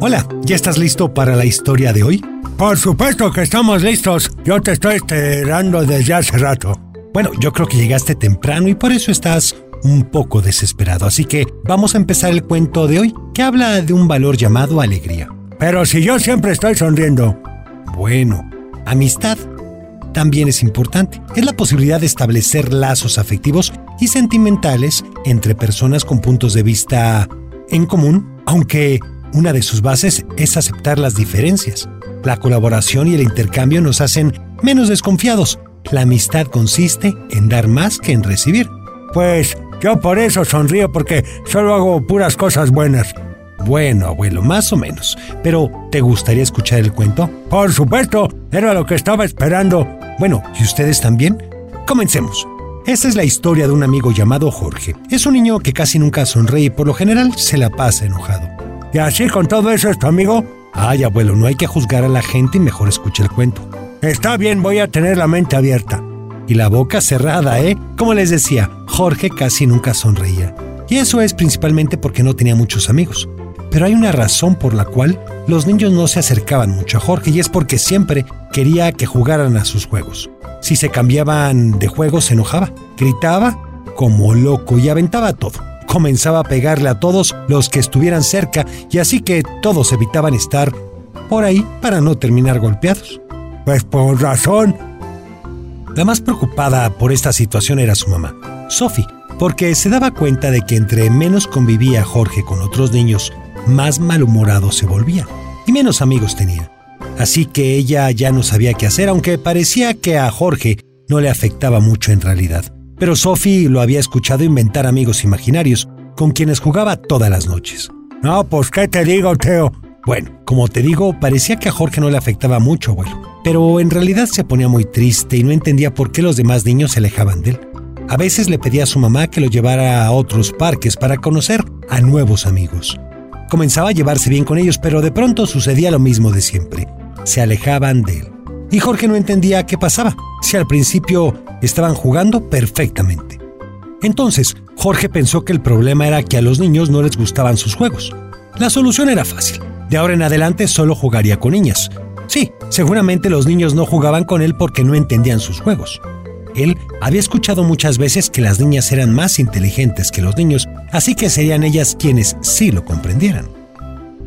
Hola, ¿ya estás listo para la historia de hoy? Por supuesto que estamos listos. Yo te estoy esperando desde hace rato. Bueno, yo creo que llegaste temprano y por eso estás un poco desesperado. Así que vamos a empezar el cuento de hoy, que habla de un valor llamado alegría. Pero si yo siempre estoy sonriendo. Bueno, amistad también es importante. Es la posibilidad de establecer lazos afectivos y sentimentales entre personas con puntos de vista en común, aunque una de sus bases es aceptar las diferencias. La colaboración y el intercambio nos hacen menos desconfiados. La amistad consiste en dar más que en recibir. Pues yo por eso sonrío porque solo hago puras cosas buenas. Bueno, abuelo, más o menos. Pero, ¿te gustaría escuchar el cuento? Por supuesto, era lo que estaba esperando. Bueno, ¿y ustedes también? Comencemos. Esta es la historia de un amigo llamado Jorge. Es un niño que casi nunca sonríe y por lo general se la pasa enojado. ¿Y así con todo eso es tu amigo? Ay, abuelo, no hay que juzgar a la gente y mejor escucha el cuento. Está bien, voy a tener la mente abierta. Y la boca cerrada, ¿eh? Como les decía, Jorge casi nunca sonreía. Y eso es principalmente porque no tenía muchos amigos. Pero hay una razón por la cual los niños no se acercaban mucho a Jorge y es porque siempre quería que jugaran a sus juegos. Si se cambiaban de juego se enojaba, gritaba como loco y aventaba todo. Comenzaba a pegarle a todos los que estuvieran cerca y así que todos evitaban estar por ahí para no terminar golpeados. Pues por razón. La más preocupada por esta situación era su mamá, Sophie, porque se daba cuenta de que entre menos convivía Jorge con otros niños más malhumorado se volvía y menos amigos tenía. Así que ella ya no sabía qué hacer, aunque parecía que a Jorge no le afectaba mucho en realidad. Pero Sophie lo había escuchado inventar amigos imaginarios, con quienes jugaba todas las noches. No, pues qué te digo, Teo. Bueno, como te digo, parecía que a Jorge no le afectaba mucho, abuelo. Pero en realidad se ponía muy triste y no entendía por qué los demás niños se alejaban de él. A veces le pedía a su mamá que lo llevara a otros parques para conocer a nuevos amigos. Comenzaba a llevarse bien con ellos, pero de pronto sucedía lo mismo de siempre. Se alejaban de él. Y Jorge no entendía qué pasaba, si al principio estaban jugando perfectamente. Entonces, Jorge pensó que el problema era que a los niños no les gustaban sus juegos. La solución era fácil. De ahora en adelante solo jugaría con niñas. Sí, seguramente los niños no jugaban con él porque no entendían sus juegos. Él había escuchado muchas veces que las niñas eran más inteligentes que los niños, así que serían ellas quienes sí lo comprendieran.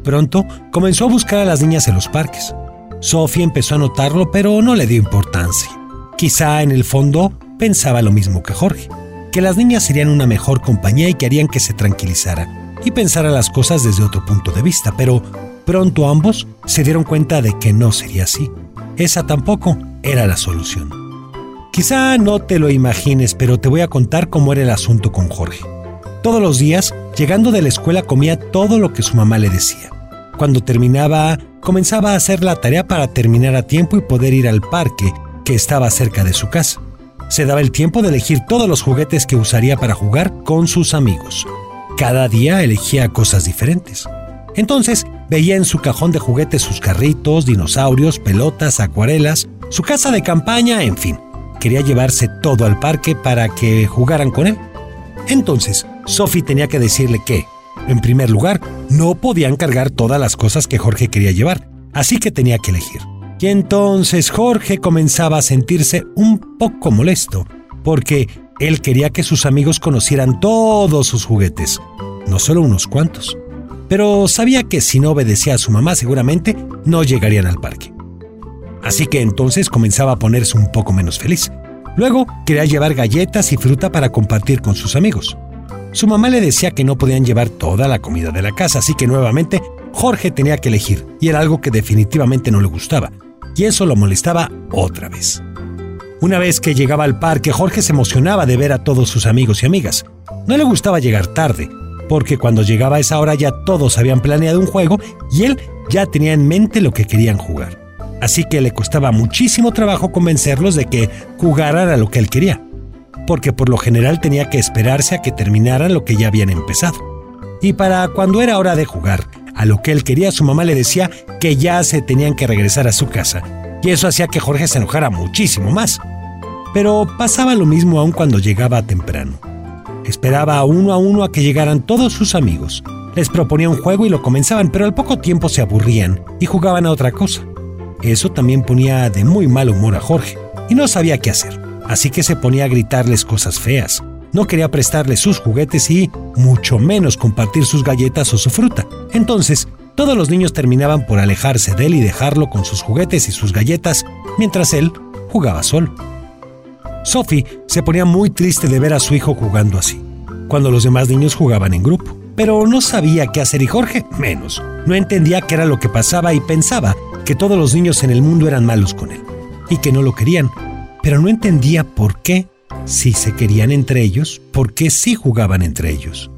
Pronto comenzó a buscar a las niñas en los parques. Sophie empezó a notarlo, pero no le dio importancia. Quizá en el fondo pensaba lo mismo que Jorge, que las niñas serían una mejor compañía y que harían que se tranquilizara y pensara las cosas desde otro punto de vista, pero pronto ambos se dieron cuenta de que no sería así. Esa tampoco era la solución. Quizá no te lo imagines, pero te voy a contar cómo era el asunto con Jorge. Todos los días, llegando de la escuela, comía todo lo que su mamá le decía. Cuando terminaba, comenzaba a hacer la tarea para terminar a tiempo y poder ir al parque, que estaba cerca de su casa. Se daba el tiempo de elegir todos los juguetes que usaría para jugar con sus amigos. Cada día elegía cosas diferentes. Entonces, veía en su cajón de juguetes sus carritos, dinosaurios, pelotas, acuarelas, su casa de campaña, en fin quería llevarse todo al parque para que jugaran con él. Entonces, Sophie tenía que decirle que, en primer lugar, no podían cargar todas las cosas que Jorge quería llevar, así que tenía que elegir. Y entonces Jorge comenzaba a sentirse un poco molesto, porque él quería que sus amigos conocieran todos sus juguetes, no solo unos cuantos. Pero sabía que si no obedecía a su mamá seguramente no llegarían al parque así que entonces comenzaba a ponerse un poco menos feliz. Luego quería llevar galletas y fruta para compartir con sus amigos. Su mamá le decía que no podían llevar toda la comida de la casa, así que nuevamente Jorge tenía que elegir, y era algo que definitivamente no le gustaba, y eso lo molestaba otra vez. Una vez que llegaba al parque, Jorge se emocionaba de ver a todos sus amigos y amigas. No le gustaba llegar tarde, porque cuando llegaba a esa hora ya todos habían planeado un juego y él ya tenía en mente lo que querían jugar así que le costaba muchísimo trabajo convencerlos de que jugaran a lo que él quería, porque por lo general tenía que esperarse a que terminaran lo que ya habían empezado. Y para cuando era hora de jugar a lo que él quería, su mamá le decía que ya se tenían que regresar a su casa, y eso hacía que Jorge se enojara muchísimo más. Pero pasaba lo mismo aún cuando llegaba temprano. Esperaba uno a uno a que llegaran todos sus amigos, Les proponía un juego y lo comenzaban, pero al poco tiempo se aburrían y jugaban a otra cosa. Eso también ponía de muy mal humor a Jorge, y no sabía qué hacer. Así que se ponía a gritarles cosas feas. No quería prestarles sus juguetes y, mucho menos, compartir sus galletas o su fruta. Entonces, todos los niños terminaban por alejarse de él y dejarlo con sus juguetes y sus galletas, mientras él jugaba solo. Sophie se ponía muy triste de ver a su hijo jugando así, cuando los demás niños jugaban en grupo. Pero no sabía qué hacer y Jorge menos. No entendía qué era lo que pasaba y pensaba que todos los niños en el mundo eran malos con él y que no lo querían. Pero no entendía por qué, si se querían entre ellos, por qué sí jugaban entre ellos.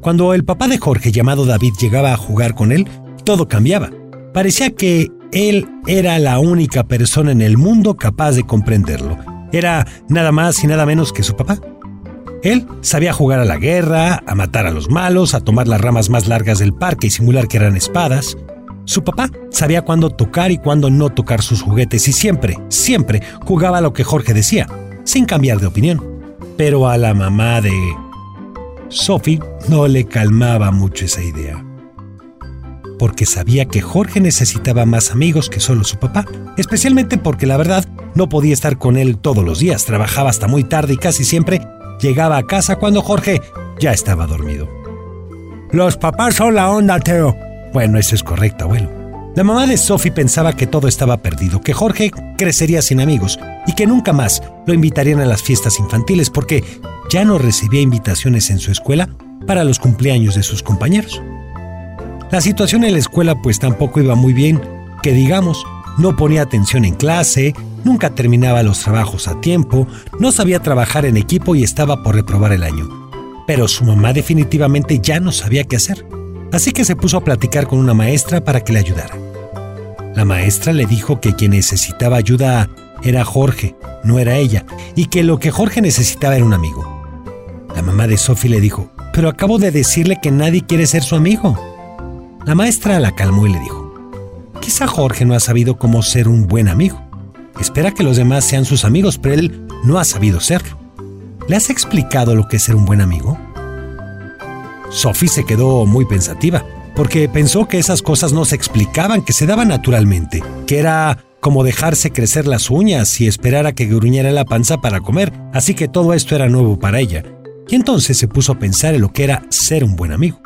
Cuando el papá de Jorge, llamado David, llegaba a jugar con él, todo cambiaba. Parecía que él era la única persona en el mundo capaz de comprenderlo. Era nada más y nada menos que su papá. Él sabía jugar a la guerra, a matar a los malos, a tomar las ramas más largas del parque y simular que eran espadas. Su papá sabía cuándo tocar y cuándo no tocar sus juguetes y siempre, siempre jugaba lo que Jorge decía, sin cambiar de opinión. Pero a la mamá de Sophie no le calmaba mucho esa idea. Porque sabía que Jorge necesitaba más amigos que solo su papá, especialmente porque la verdad no podía estar con él todos los días, trabajaba hasta muy tarde y casi siempre llegaba a casa cuando Jorge ya estaba dormido. Los papás son la onda, Teo. Bueno, eso es correcto, abuelo. La mamá de Sophie pensaba que todo estaba perdido, que Jorge crecería sin amigos y que nunca más lo invitarían a las fiestas infantiles porque ya no recibía invitaciones en su escuela para los cumpleaños de sus compañeros. La situación en la escuela pues tampoco iba muy bien, que digamos, no ponía atención en clase, nunca terminaba los trabajos a tiempo, no sabía trabajar en equipo y estaba por reprobar el año. Pero su mamá definitivamente ya no sabía qué hacer, así que se puso a platicar con una maestra para que le ayudara. La maestra le dijo que quien necesitaba ayuda era Jorge, no era ella, y que lo que Jorge necesitaba era un amigo. La mamá de Sophie le dijo, pero acabo de decirle que nadie quiere ser su amigo. La maestra la calmó y le dijo, quizá Jorge no ha sabido cómo ser un buen amigo. Espera que los demás sean sus amigos, pero él no ha sabido serlo. ¿Le has explicado lo que es ser un buen amigo? Sophie se quedó muy pensativa, porque pensó que esas cosas no se explicaban, que se daban naturalmente, que era como dejarse crecer las uñas y esperar a que gruñera la panza para comer, así que todo esto era nuevo para ella. Y entonces se puso a pensar en lo que era ser un buen amigo.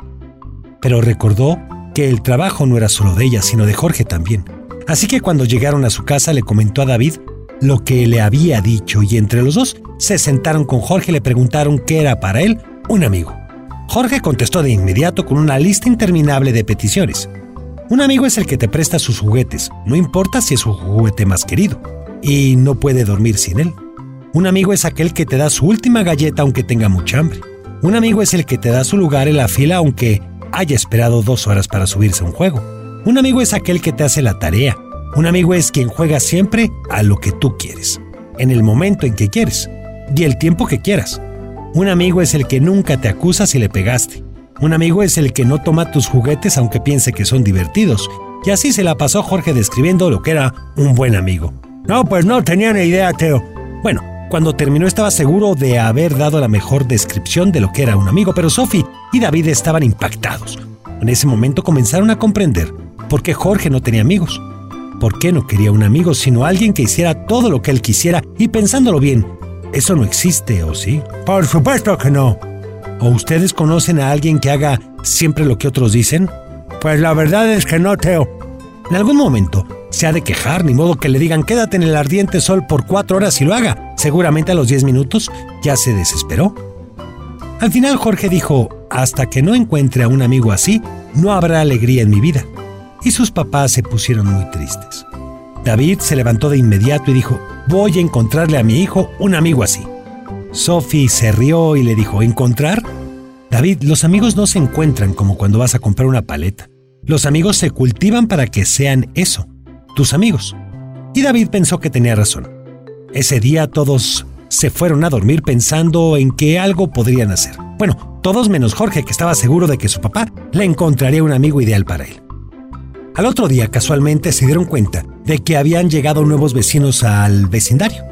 Pero recordó que el trabajo no era solo de ella, sino de Jorge también. Así que cuando llegaron a su casa le comentó a David lo que le había dicho y entre los dos se sentaron con Jorge y le preguntaron qué era para él un amigo. Jorge contestó de inmediato con una lista interminable de peticiones. Un amigo es el que te presta sus juguetes, no importa si es su juguete más querido, y no puede dormir sin él. Un amigo es aquel que te da su última galleta aunque tenga mucha hambre. Un amigo es el que te da su lugar en la fila aunque haya esperado dos horas para subirse a un juego. Un amigo es aquel que te hace la tarea. Un amigo es quien juega siempre a lo que tú quieres, en el momento en que quieres y el tiempo que quieras. Un amigo es el que nunca te acusa si le pegaste. Un amigo es el que no toma tus juguetes aunque piense que son divertidos. Y así se la pasó Jorge describiendo lo que era un buen amigo. No, pues no tenía ni idea, Teo. Bueno, cuando terminó estaba seguro de haber dado la mejor descripción de lo que era un amigo, pero Sophie y David estaban impactados. En ese momento comenzaron a comprender por qué Jorge no tenía amigos. ¿Por qué no quería un amigo sino alguien que hiciera todo lo que él quisiera? Y pensándolo bien, eso no existe, ¿o sí? Por supuesto que no. ¿O ustedes conocen a alguien que haga siempre lo que otros dicen? Pues la verdad es que no, Teo. En algún momento se ha de quejar, ni modo que le digan quédate en el ardiente sol por cuatro horas y lo haga. Seguramente a los diez minutos ya se desesperó. Al final Jorge dijo, hasta que no encuentre a un amigo así, no habrá alegría en mi vida. Y sus papás se pusieron muy tristes. David se levantó de inmediato y dijo, voy a encontrarle a mi hijo un amigo así. Sophie se rió y le dijo, ¿encontrar? David, los amigos no se encuentran como cuando vas a comprar una paleta. Los amigos se cultivan para que sean eso, tus amigos. Y David pensó que tenía razón. Ese día todos se fueron a dormir pensando en que algo podrían hacer. Bueno, todos menos Jorge, que estaba seguro de que su papá le encontraría un amigo ideal para él. Al otro día, casualmente, se dieron cuenta de que habían llegado nuevos vecinos al vecindario.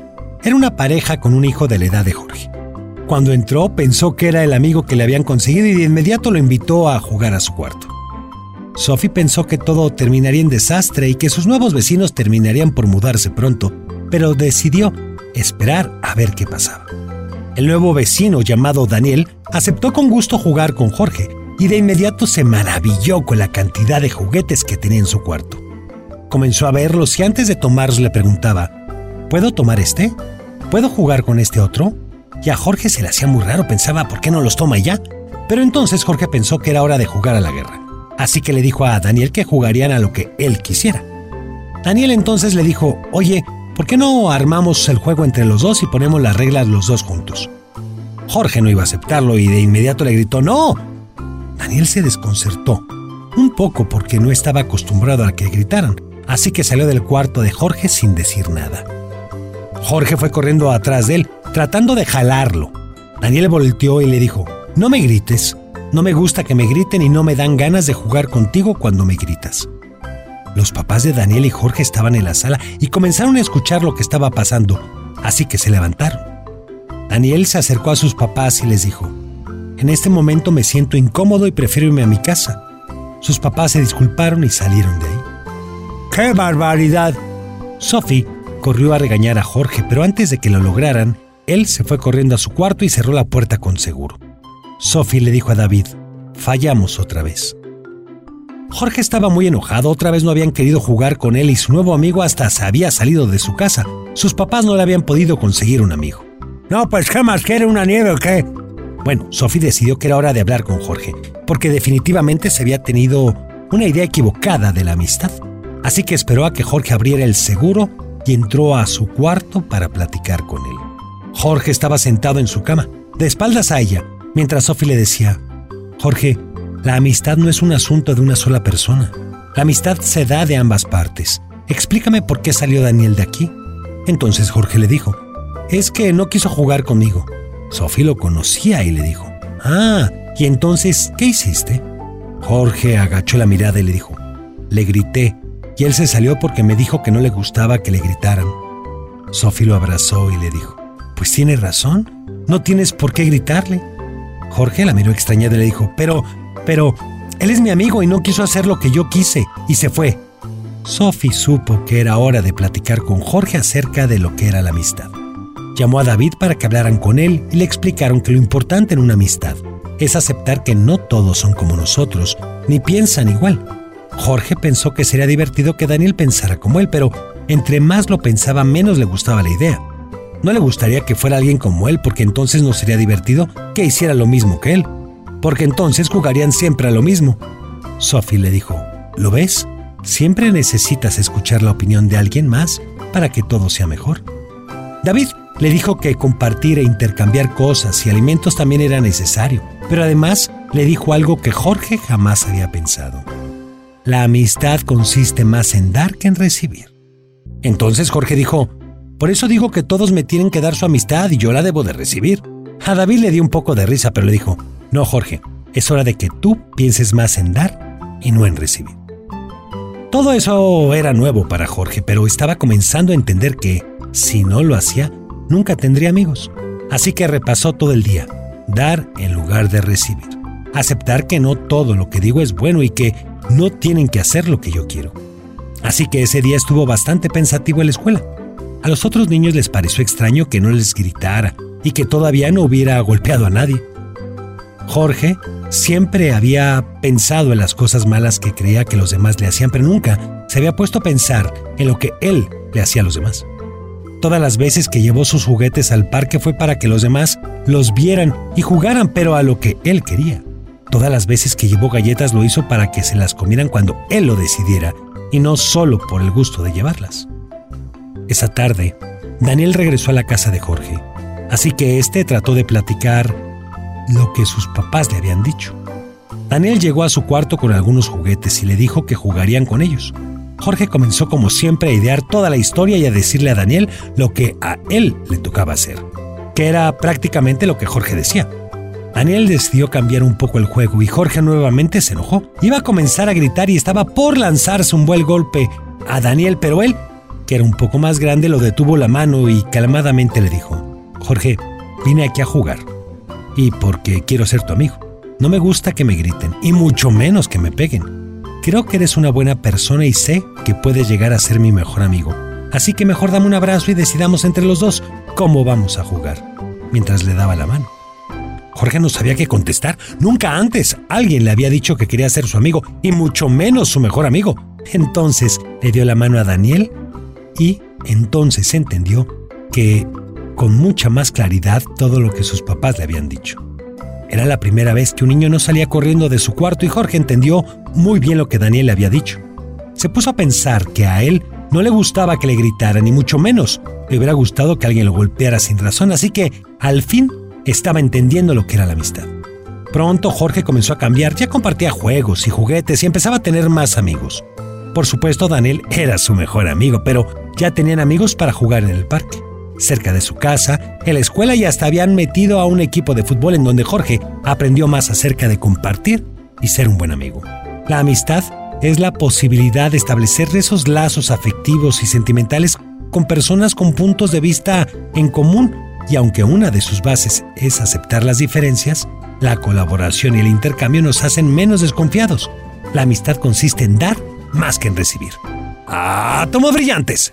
Era una pareja con un hijo de la edad de Jorge. Cuando entró pensó que era el amigo que le habían conseguido y de inmediato lo invitó a jugar a su cuarto. Sophie pensó que todo terminaría en desastre y que sus nuevos vecinos terminarían por mudarse pronto, pero decidió esperar a ver qué pasaba. El nuevo vecino llamado Daniel aceptó con gusto jugar con Jorge y de inmediato se maravilló con la cantidad de juguetes que tenía en su cuarto. Comenzó a verlos y antes de tomarlos le preguntaba, ¿puedo tomar este? ¿Puedo jugar con este otro? Y a Jorge se le hacía muy raro, pensaba, ¿por qué no los toma ya? Pero entonces Jorge pensó que era hora de jugar a la guerra. Así que le dijo a Daniel que jugarían a lo que él quisiera. Daniel entonces le dijo, oye, ¿por qué no armamos el juego entre los dos y ponemos las reglas los dos juntos? Jorge no iba a aceptarlo y de inmediato le gritó, ¡No! Daniel se desconcertó, un poco porque no estaba acostumbrado a que gritaran, así que salió del cuarto de Jorge sin decir nada. Jorge fue corriendo atrás de él, tratando de jalarlo. Daniel volteó y le dijo, No me grites, no me gusta que me griten y no me dan ganas de jugar contigo cuando me gritas. Los papás de Daniel y Jorge estaban en la sala y comenzaron a escuchar lo que estaba pasando, así que se levantaron. Daniel se acercó a sus papás y les dijo, en este momento me siento incómodo y prefiero irme a mi casa. Sus papás se disculparon y salieron de ahí. ¡Qué barbaridad! Sophie corrió a regañar a Jorge, pero antes de que lo lograran, él se fue corriendo a su cuarto y cerró la puerta con seguro. Sophie le dijo a David, fallamos otra vez. Jorge estaba muy enojado, otra vez no habían querido jugar con él y su nuevo amigo hasta se había salido de su casa. Sus papás no le habían podido conseguir un amigo. No, pues ¿qué más quiere una nieve o qué? Bueno, Sophie decidió que era hora de hablar con Jorge, porque definitivamente se había tenido una idea equivocada de la amistad. Así que esperó a que Jorge abriera el seguro y entró a su cuarto para platicar con él. Jorge estaba sentado en su cama, de espaldas a ella, mientras Sophie le decía, Jorge, la amistad no es un asunto de una sola persona. La amistad se da de ambas partes. Explícame por qué salió Daniel de aquí. Entonces Jorge le dijo, es que no quiso jugar conmigo. Sophie lo conocía y le dijo, Ah, ¿y entonces qué hiciste? Jorge agachó la mirada y le dijo, Le grité, y él se salió porque me dijo que no le gustaba que le gritaran. Sophie lo abrazó y le dijo, Pues tiene razón, no tienes por qué gritarle. Jorge la miró extrañada y le dijo, Pero, pero, él es mi amigo y no quiso hacer lo que yo quise, y se fue. Sophie supo que era hora de platicar con Jorge acerca de lo que era la amistad. Llamó a David para que hablaran con él y le explicaron que lo importante en una amistad es aceptar que no todos son como nosotros, ni piensan igual. Jorge pensó que sería divertido que Daniel pensara como él, pero entre más lo pensaba menos le gustaba la idea. No le gustaría que fuera alguien como él porque entonces no sería divertido que hiciera lo mismo que él, porque entonces jugarían siempre a lo mismo. Sophie le dijo, ¿lo ves? Siempre necesitas escuchar la opinión de alguien más para que todo sea mejor. David le dijo que compartir e intercambiar cosas y alimentos también era necesario, pero además le dijo algo que Jorge jamás había pensado. La amistad consiste más en dar que en recibir. Entonces Jorge dijo, por eso digo que todos me tienen que dar su amistad y yo la debo de recibir. A David le dio un poco de risa, pero le dijo, no Jorge, es hora de que tú pienses más en dar y no en recibir. Todo eso era nuevo para Jorge, pero estaba comenzando a entender que, si no lo hacía, nunca tendría amigos. Así que repasó todo el día, dar en lugar de recibir. Aceptar que no todo lo que digo es bueno y que no tienen que hacer lo que yo quiero. Así que ese día estuvo bastante pensativo en la escuela. A los otros niños les pareció extraño que no les gritara y que todavía no hubiera golpeado a nadie. Jorge siempre había pensado en las cosas malas que creía que los demás le hacían, pero nunca se había puesto a pensar en lo que él le hacía a los demás. Todas las veces que llevó sus juguetes al parque fue para que los demás los vieran y jugaran, pero a lo que él quería. Todas las veces que llevó galletas lo hizo para que se las comieran cuando él lo decidiera y no solo por el gusto de llevarlas. Esa tarde, Daniel regresó a la casa de Jorge, así que éste trató de platicar lo que sus papás le habían dicho. Daniel llegó a su cuarto con algunos juguetes y le dijo que jugarían con ellos. Jorge comenzó como siempre a idear toda la historia y a decirle a Daniel lo que a él le tocaba hacer, que era prácticamente lo que Jorge decía. Daniel decidió cambiar un poco el juego y Jorge nuevamente se enojó. Iba a comenzar a gritar y estaba por lanzarse un buen golpe a Daniel, pero él, que era un poco más grande, lo detuvo la mano y calmadamente le dijo, Jorge, vine aquí a jugar. y porque quiero ser tu amigo. No me gusta que me griten, y mucho menos que me peguen. Creo que eres una buena persona y sé que puedes llegar a ser mi mejor amigo. Así que mejor dame un abrazo y decidamos entre los dos cómo vamos a jugar. Mientras le daba la mano. Jorge no sabía qué contestar. Nunca antes alguien le había dicho que quería ser su amigo, y mucho menos su mejor amigo. Entonces le dio la mano a Daniel y entonces entendió que con mucha más claridad todo lo que sus papás le habían dicho. Era la primera vez que un niño no salía corriendo de su cuarto y Jorge entendió muy bien lo que Daniel le había dicho. Se puso a pensar que a él no le gustaba que le gritara, ni mucho menos. Le hubiera gustado que alguien lo golpeara sin razón, así que al fin estaba entendiendo lo que era la amistad. Pronto Jorge comenzó a cambiar, ya compartía juegos y juguetes y empezaba a tener más amigos. Por supuesto, Daniel era su mejor amigo, pero ya tenían amigos para jugar en el parque. Cerca de su casa, en la escuela y hasta habían metido a un equipo de fútbol en donde Jorge aprendió más acerca de compartir y ser un buen amigo. La amistad es la posibilidad de establecer esos lazos afectivos y sentimentales con personas con puntos de vista en común y aunque una de sus bases es aceptar las diferencias, la colaboración y el intercambio nos hacen menos desconfiados. La amistad consiste en dar más que en recibir. ¡Átomos brillantes!